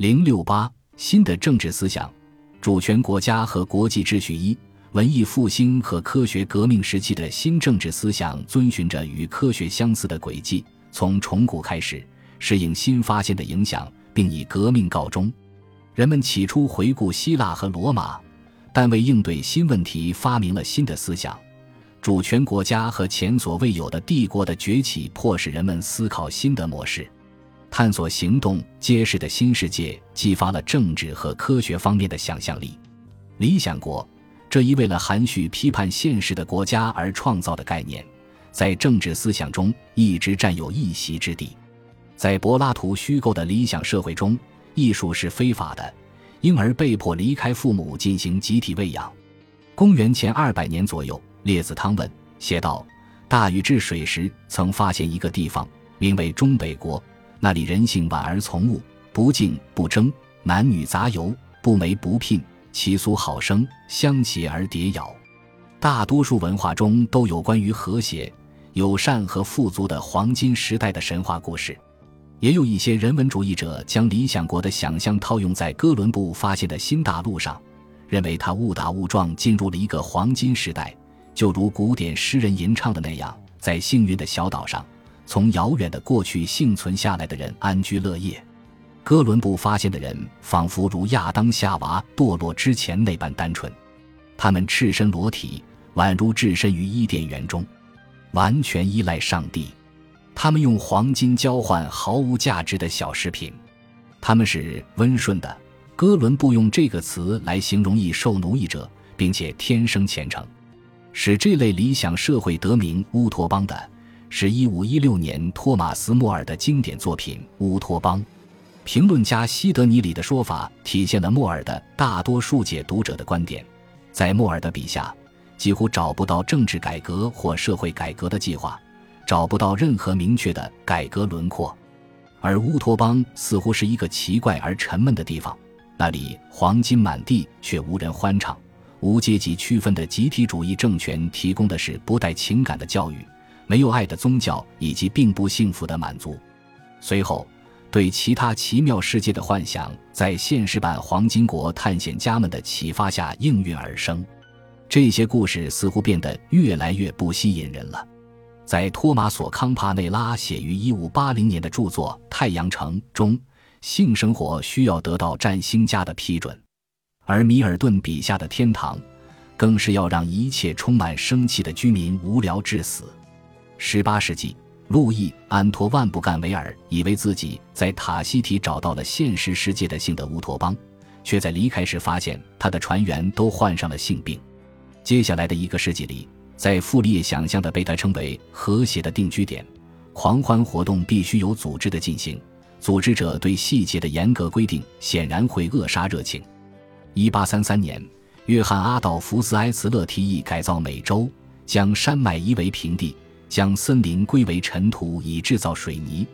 零六八新的政治思想，主权国家和国际秩序一。文艺复兴和科学革命时期的新政治思想遵循着与科学相似的轨迹，从重古开始，适应新发现的影响，并以革命告终。人们起初回顾希腊和罗马，但为应对新问题发明了新的思想。主权国家和前所未有的帝国的崛起，迫使人们思考新的模式，探索行动揭示的新世界，激发了政治和科学方面的想象力。理想国。这一为了含蓄批判现实的国家而创造的概念，在政治思想中一直占有一席之地。在柏拉图虚构的理想社会中，艺术是非法的，婴儿被迫离开父母进行集体喂养。公元前二百年左右，列子汤问写道：“大禹治水时，曾发现一个地方，名为中北国，那里人性婉而从物，不竞不争，男女杂游，不媒不聘。”其俗好生，相携而迭咬。大多数文化中都有关于和谐、友善和富足的黄金时代的神话故事，也有一些人文主义者将理想国的想象套用在哥伦布发现的新大陆上，认为他误打误撞进入了一个黄金时代，就如古典诗人吟唱的那样，在幸运的小岛上，从遥远的过去幸存下来的人安居乐业。哥伦布发现的人仿佛如亚当夏娃堕落之前那般单纯，他们赤身裸体，宛如置身于伊甸园中，完全依赖上帝。他们用黄金交换毫无价值的小饰品。他们是温顺的。哥伦布用这个词来形容易受奴役者，并且天生虔诚。使这类理想社会得名乌托邦的，是一五一六年托马斯·莫尔的经典作品《乌托邦》。评论家西德尼里的说法体现了莫尔的大多数解读者的观点。在莫尔的笔下，几乎找不到政治改革或社会改革的计划，找不到任何明确的改革轮廓。而乌托邦似乎是一个奇怪而沉闷的地方，那里黄金满地却无人欢唱。无阶级区分的集体主义政权提供的是不带情感的教育，没有爱的宗教，以及并不幸福的满足。随后。对其他奇妙世界的幻想，在现实版《黄金国》探险家们的启发下应运而生。这些故事似乎变得越来越不吸引人了。在托马索·康帕内拉写于1580年的著作《太阳城》中，性生活需要得到占星家的批准；而米尔顿笔下的天堂，更是要让一切充满生气的居民无聊致死。18世纪。路易·安托万·布干维尔以为自己在塔希提找到了现实世界的性的乌托邦，却在离开时发现他的船员都患上了性病。接下来的一个世纪里，在傅里叶想象的被他称为和谐的定居点，狂欢活动必须有组织的进行，组织者对细节的严格规定显然会扼杀热情。1833年，约翰·阿道夫斯·埃茨勒提议改造美洲，将山脉夷为平地。将森林归为尘土以制造水泥，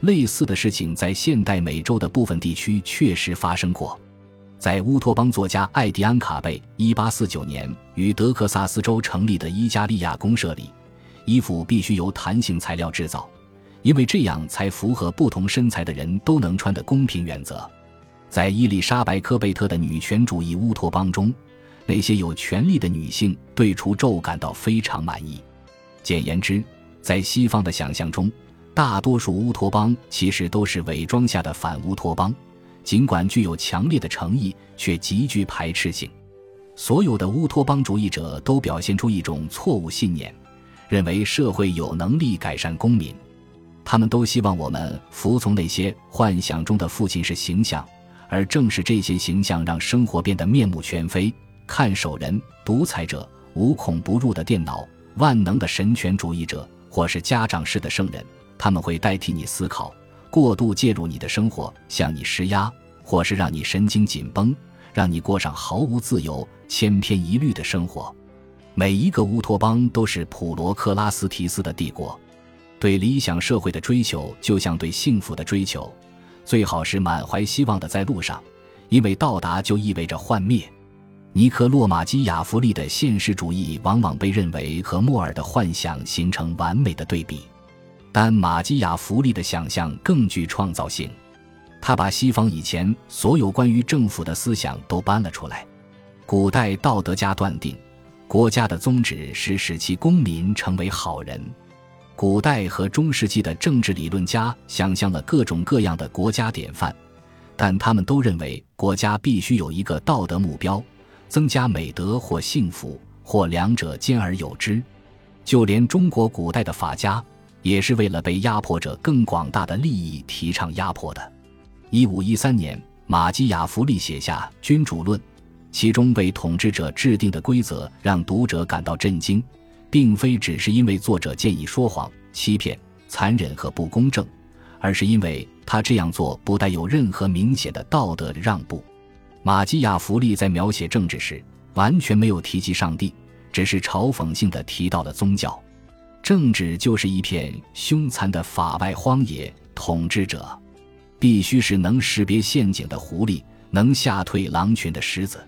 类似的事情在现代美洲的部分地区确实发生过。在乌托邦作家艾迪安·卡贝1849年于德克萨斯州成立的伊加利亚公社里，衣服必须由弹性材料制造，因为这样才符合不同身材的人都能穿的公平原则。在伊丽莎白·科贝特的女权主义乌托邦中，那些有权力的女性对除皱感到非常满意。简言之，在西方的想象中，大多数乌托邦其实都是伪装下的反乌托邦，尽管具有强烈的诚意，却极具排斥性。所有的乌托邦主义者都表现出一种错误信念，认为社会有能力改善公民。他们都希望我们服从那些幻想中的父亲式形象，而正是这些形象让生活变得面目全非。看守人、独裁者、无孔不入的电脑。万能的神权主义者，或是家长式的圣人，他们会代替你思考，过度介入你的生活，向你施压，或是让你神经紧绷，让你过上毫无自由、千篇一律的生活。每一个乌托邦都是普罗克拉斯提斯的帝国。对理想社会的追求，就像对幸福的追求，最好是满怀希望的在路上，因为到达就意味着幻灭。尼克洛马基亚弗利的现实主义往往被认为和莫尔的幻想形成完美的对比，但马基亚弗利的想象更具创造性。他把西方以前所有关于政府的思想都搬了出来。古代道德家断定，国家的宗旨是使其公民成为好人。古代和中世纪的政治理论家想象了各种各样的国家典范，但他们都认为国家必须有一个道德目标，增加美德或幸福，或两者兼而有之。就连中国古代的法家，也是为了被压迫者更广大的利益提倡压迫的。一五一三年，马基雅弗利写下《君主论》，其中为统治者制定的规则让读者感到震惊，并非只是因为作者建议说谎、欺骗、残忍和不公正，而是因为他这样做不带有任何明显的道德让步。马基雅弗利在描写政治时完全没有提及上帝，只是嘲讽性的提到了宗教。政治就是一片凶残的法外荒野，统治者。必须是能识别陷阱的狐狸，能吓退狼群的狮子。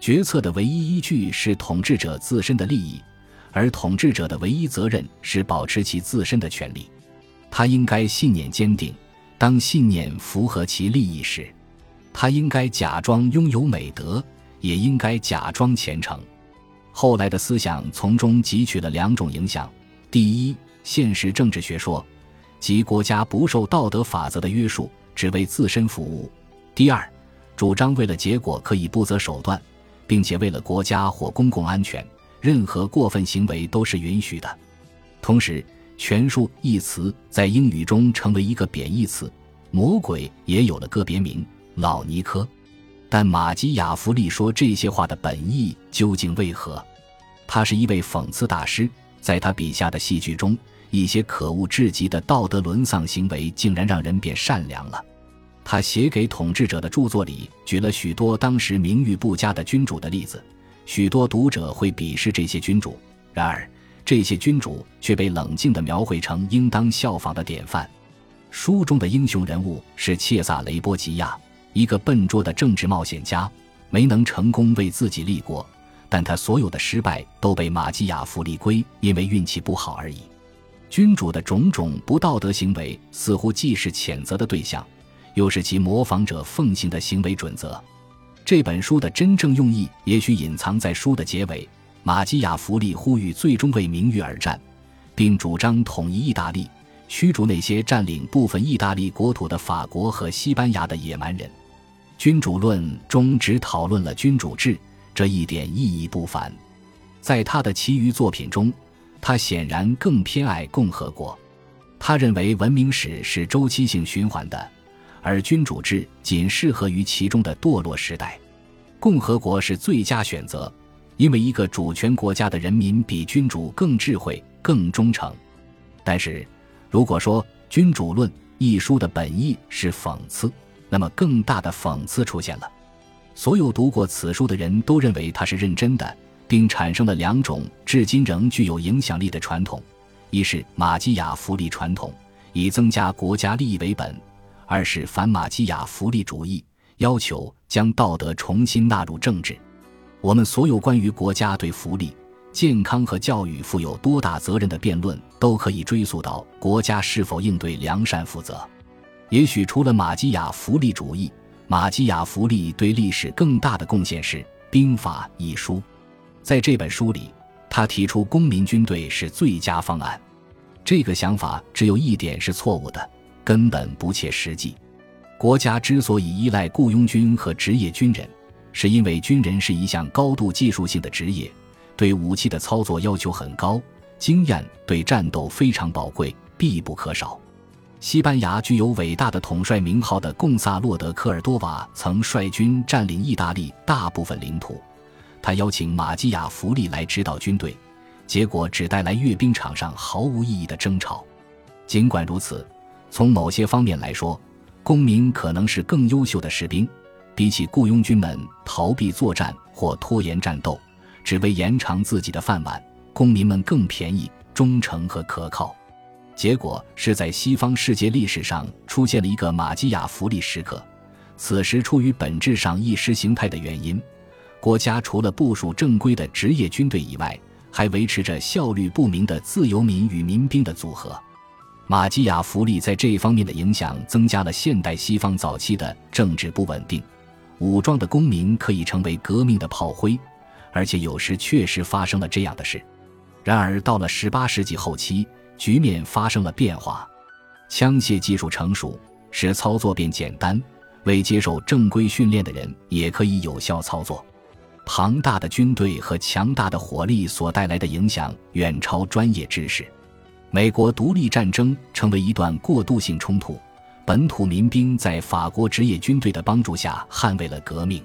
决策的唯一依据是统治者自身的利益，而统治者的唯一责任是保持其自身的权利。他应该信念坚定，当信念符合其利益时，他应该假装拥有美德，也应该假装虔诚。后来的思想从中汲取了两种影响：第一，现实政治学说，即国家不受道德法则的约束。只为自身服务。第二，主张为了结果可以不择手段，并且为了国家或公共安全，任何过分行为都是允许的。同时，“权术”一词在英语中成为一个贬义词，魔鬼也有了个别名——老尼科。但马基雅弗利说这些话的本意究竟为何？他是一位讽刺大师，在他笔下的戏剧中。一些可恶至极的道德沦丧行为，竟然让人变善良了。他写给统治者的著作里，举了许多当时名誉不佳的君主的例子。许多读者会鄙视这些君主，然而这些君主却被冷静地描绘成应当效仿的典范。书中的英雄人物是切萨雷波吉亚，一个笨拙的政治冒险家，没能成功为自己立国，但他所有的失败都被马基雅弗利归因为运气不好而已。君主的种种不道德行为，似乎既是谴责的对象，又是其模仿者奉行的行为准则。这本书的真正用意，也许隐藏在书的结尾。马基雅弗利呼吁最终为名誉而战，并主张统一意大利，驱逐那些占领部分意大利国土的法国和西班牙的野蛮人。《君主论》中只讨论了君主制，这一点意义不凡。在他的其余作品中。他显然更偏爱共和国，他认为文明史是周期性循环的，而君主制仅适合于其中的堕落时代。共和国是最佳选择，因为一个主权国家的人民比君主更智慧、更忠诚。但是，如果说《君主论》一书的本意是讽刺，那么更大的讽刺出现了。所有读过此书的人都认为他是认真的。并产生了两种至今仍具有影响力的传统：一是马基雅弗利传统，以增加国家利益为本；二是反马基雅弗利主义，要求将道德重新纳入政治。我们所有关于国家对福利、健康和教育负有多大责任的辩论，都可以追溯到国家是否应对良善负责。也许除了马基雅福利主义，马基雅福利对历史更大的贡献是《兵法》一书。在这本书里，他提出公民军队是最佳方案。这个想法只有一点是错误的，根本不切实际。国家之所以依赖雇佣军和职业军人，是因为军人是一项高度技术性的职业，对武器的操作要求很高，经验对战斗非常宝贵，必不可少。西班牙具有伟大的统帅名号的贡萨洛·德科尔多瓦曾率军占领意大利大部分领土。他邀请马基雅弗利来指导军队，结果只带来阅兵场上毫无意义的争吵。尽管如此，从某些方面来说，公民可能是更优秀的士兵，比起雇佣军们逃避作战或拖延战斗，只为延长自己的饭碗，公民们更便宜、忠诚和可靠。结果是在西方世界历史上出现了一个马基雅福利时刻，此时出于本质上意识形态的原因。国家除了部署正规的职业军队以外，还维持着效率不明的自由民与民兵的组合。马基雅福利在这方面的影响增加了现代西方早期的政治不稳定，武装的公民可以成为革命的炮灰，而且有时确实发生了这样的事。然而，到了十八世纪后期，局面发生了变化，枪械技术成熟，使操作变简单，未接受正规训练的人也可以有效操作。庞大的军队和强大的火力所带来的影响远超专业知识。美国独立战争成为一段过渡性冲突，本土民兵在法国职业军队的帮助下捍卫了革命。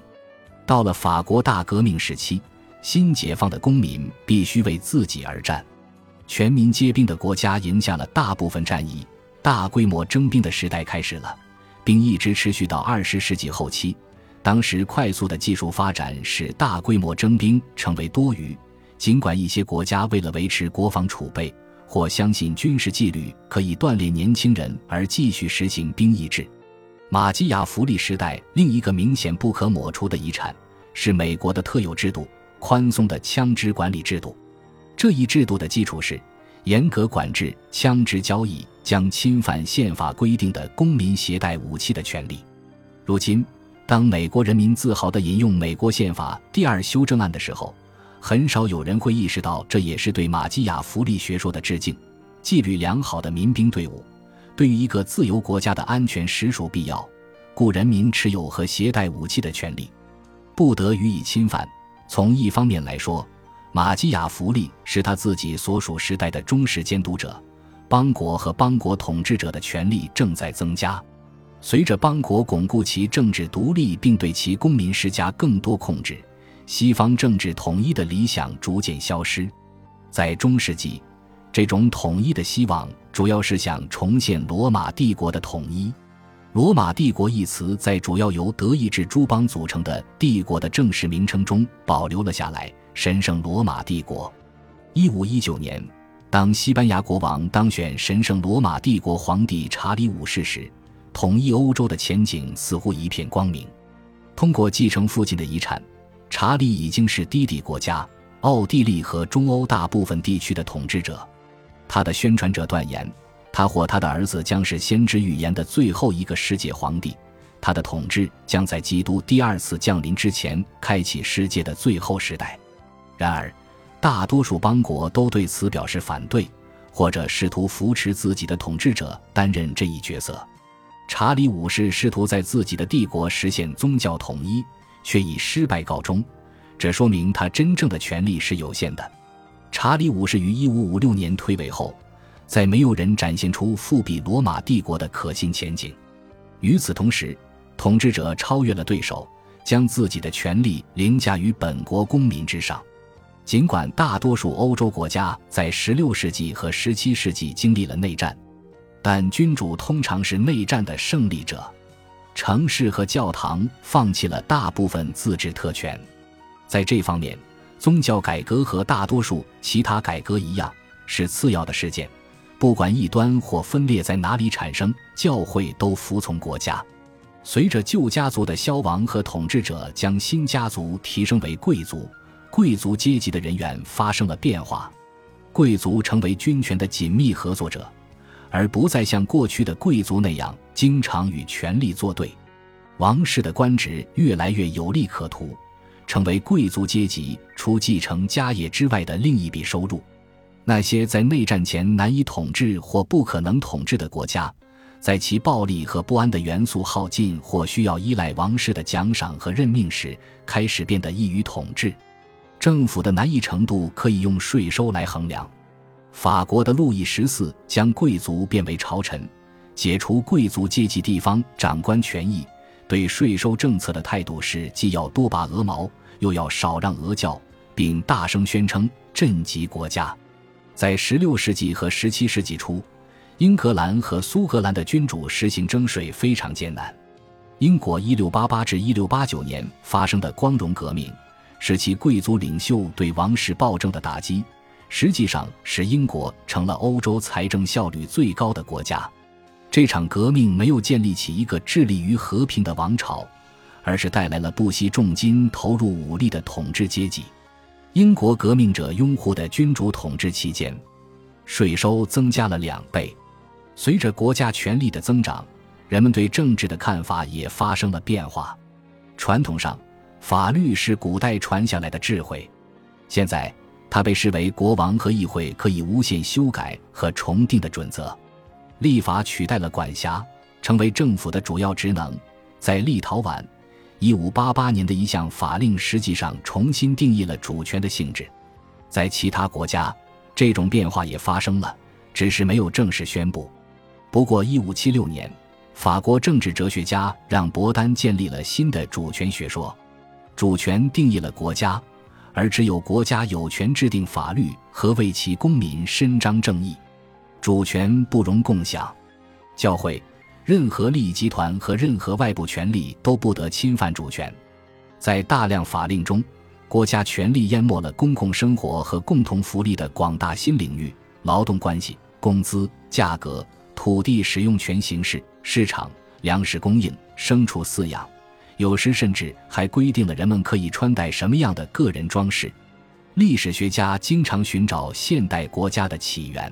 到了法国大革命时期，新解放的公民必须为自己而战，全民皆兵的国家赢下了大部分战役，大规模征兵的时代开始了，并一直持续到二十世纪后期。当时快速的技术发展使大规模征兵成为多余，尽管一些国家为了维持国防储备。或相信军事纪律可以锻炼年轻人，而继续实行兵役制。马基雅弗利时代另一个明显不可抹除的遗产是美国的特有制度——宽松的枪支管理制度。这一制度的基础是严格管制枪支交易，将侵犯宪法规定的公民携带武器的权利。如今，当美国人民自豪地引用美国宪法第二修正案的时候，很少有人会意识到，这也是对马基雅福利学说的致敬。纪律良好的民兵队伍，对于一个自由国家的安全实属必要，故人民持有和携带武器的权利，不得予以侵犯。从一方面来说，马基雅弗利是他自己所属时代的忠实监督者，邦国和邦国统治者的权力正在增加。随着邦国巩固其政治独立，并对其公民施加更多控制。西方政治统一的理想逐渐消失，在中世纪，这种统一的希望主要是想重现罗马帝国的统一。罗马帝国一词在主要由德意志诸邦组成的帝国的正式名称中保留了下来——神圣罗马帝国。一五一九年，当西班牙国王当选神圣罗马帝国皇帝查理五世时，统一欧洲的前景似乎一片光明。通过继承父亲的遗产。查理已经是低地国家奥地利和中欧大部分地区的统治者，他的宣传者断言，他或他的儿子将是先知预言的最后一个世界皇帝，他的统治将在基督第二次降临之前开启世界的最后时代。然而，大多数邦国都对此表示反对，或者试图扶持自己的统治者担任这一角色。查理五世试图在自己的帝国实现宗教统一。却以失败告终，这说明他真正的权力是有限的。查理五世于一五五六年退位后，在没有人展现出复辟罗马帝国的可信前景。与此同时，统治者超越了对手，将自己的权力凌驾于本国公民之上。尽管大多数欧洲国家在16世纪和17世纪经历了内战，但君主通常是内战的胜利者。城市和教堂放弃了大部分自治特权，在这方面，宗教改革和大多数其他改革一样是次要的事件。不管异端或分裂在哪里产生，教会都服从国家。随着旧家族的消亡和统治者将新家族提升为贵族，贵族阶级的人员发生了变化，贵族成为军权的紧密合作者。而不再像过去的贵族那样经常与权力作对，王室的官职越来越有利可图，成为贵族阶级除继承家业之外的另一笔收入。那些在内战前难以统治或不可能统治的国家，在其暴力和不安的元素耗尽或需要依赖王室的奖赏和任命时，开始变得易于统治。政府的难易程度可以用税收来衡量。法国的路易十四将贵族变为朝臣，解除贵族阶级地方长官权益，对税收政策的态度是既要多拔鹅毛，又要少让鹅叫，并大声宣称赈济国家。在16世纪和17世纪初，英格兰和苏格兰的君主实行征税非常艰难。英国1688至1689年发生的光荣革命，是其贵族领袖对王室暴政的打击。实际上使英国成了欧洲财政效率最高的国家。这场革命没有建立起一个致力于和平的王朝，而是带来了不惜重金投入武力的统治阶级。英国革命者拥护的君主统治期间，税收增加了两倍。随着国家权力的增长，人们对政治的看法也发生了变化。传统上，法律是古代传下来的智慧，现在它被视为国王和议会可以无限修改和重定的准则。立法取代了管辖，成为政府的主要职能。在立陶宛，一五八八年的一项法令实际上重新定义了主权的性质。在其他国家，这种变化也发生了，只是没有正式宣布。不过，一五七六年，法国政治哲学家让·伯丹建立了新的主权学说。主权定义了国家，而只有国家有权制定法律和为其公民伸张正义。主权不容共享，教会、任何利益集团和任何外部权力都不得侵犯主权。在大量法令中，国家权力淹没了公共生活和共同福利的广大新领域：劳动关系、工资、价格、土地使用权形式、市场、粮食供应、牲畜饲养，有时甚至还规定了人们可以穿戴什么样的个人装饰。历史学家经常寻找现代国家的起源。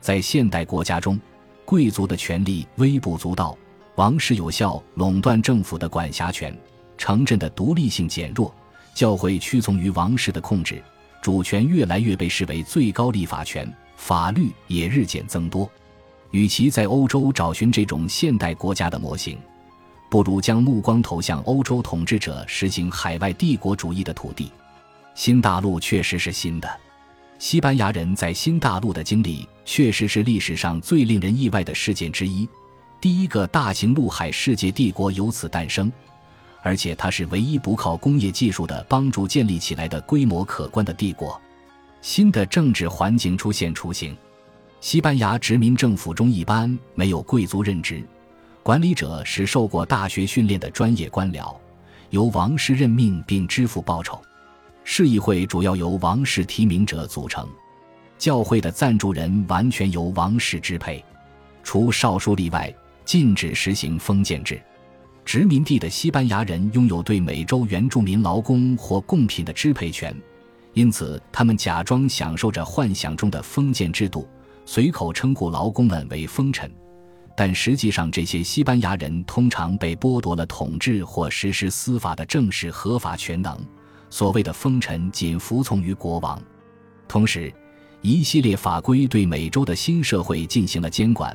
在现代国家中，贵族的权力微不足道，王室有效垄断政府的管辖权，城镇的独立性减弱，教会屈从于王室的控制，主权越来越被视为最高立法权，法律也日渐增多。与其在欧洲找寻这种现代国家的模型，不如将目光投向欧洲统治者实行海外帝国主义的土地。新大陆确实是新的。西班牙人在新大陆的经历确实是历史上最令人意外的事件之一。第一个大型陆海世界帝国由此诞生，而且它是唯一不靠工业技术的帮助建立起来的规模可观的帝国。新的政治环境出现雏形。西班牙殖民政府中一般没有贵族任职，管理者是受过大学训练的专业官僚，由王室任命并支付报酬。市议会主要由王室提名者组成，教会的赞助人完全由王室支配，除少数例外，禁止实行封建制。殖民地的西班牙人拥有对美洲原住民劳工或贡品的支配权，因此他们假装享受着幻想中的封建制度，随口称呼劳工们为封臣，但实际上这些西班牙人通常被剥夺了统治或实施司法的正式合法权能。所谓的封臣仅服从于国王，同时，一系列法规对美洲的新社会进行了监管，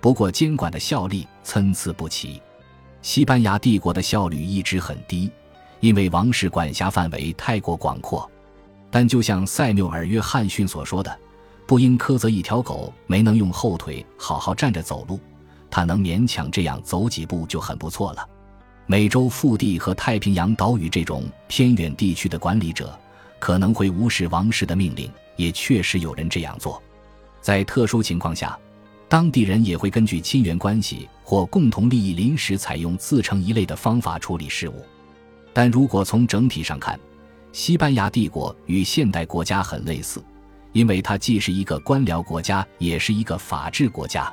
不过监管的效力参差不齐。西班牙帝国的效率一直很低，因为王室管辖范围太过广阔。但就像塞缪尔·约翰逊所说的：“不应苛责一条狗没能用后腿好好站着走路，他能勉强这样走几步就很不错了。”美洲腹地和太平洋岛屿这种偏远地区的管理者可能会无视王室的命令，也确实有人这样做。在特殊情况下，当地人也会根据亲缘关系或共同利益临时采用自成一类的方法处理事务。但如果从整体上看，西班牙帝国与现代国家很类似，因为它既是一个官僚国家，也是一个法治国家。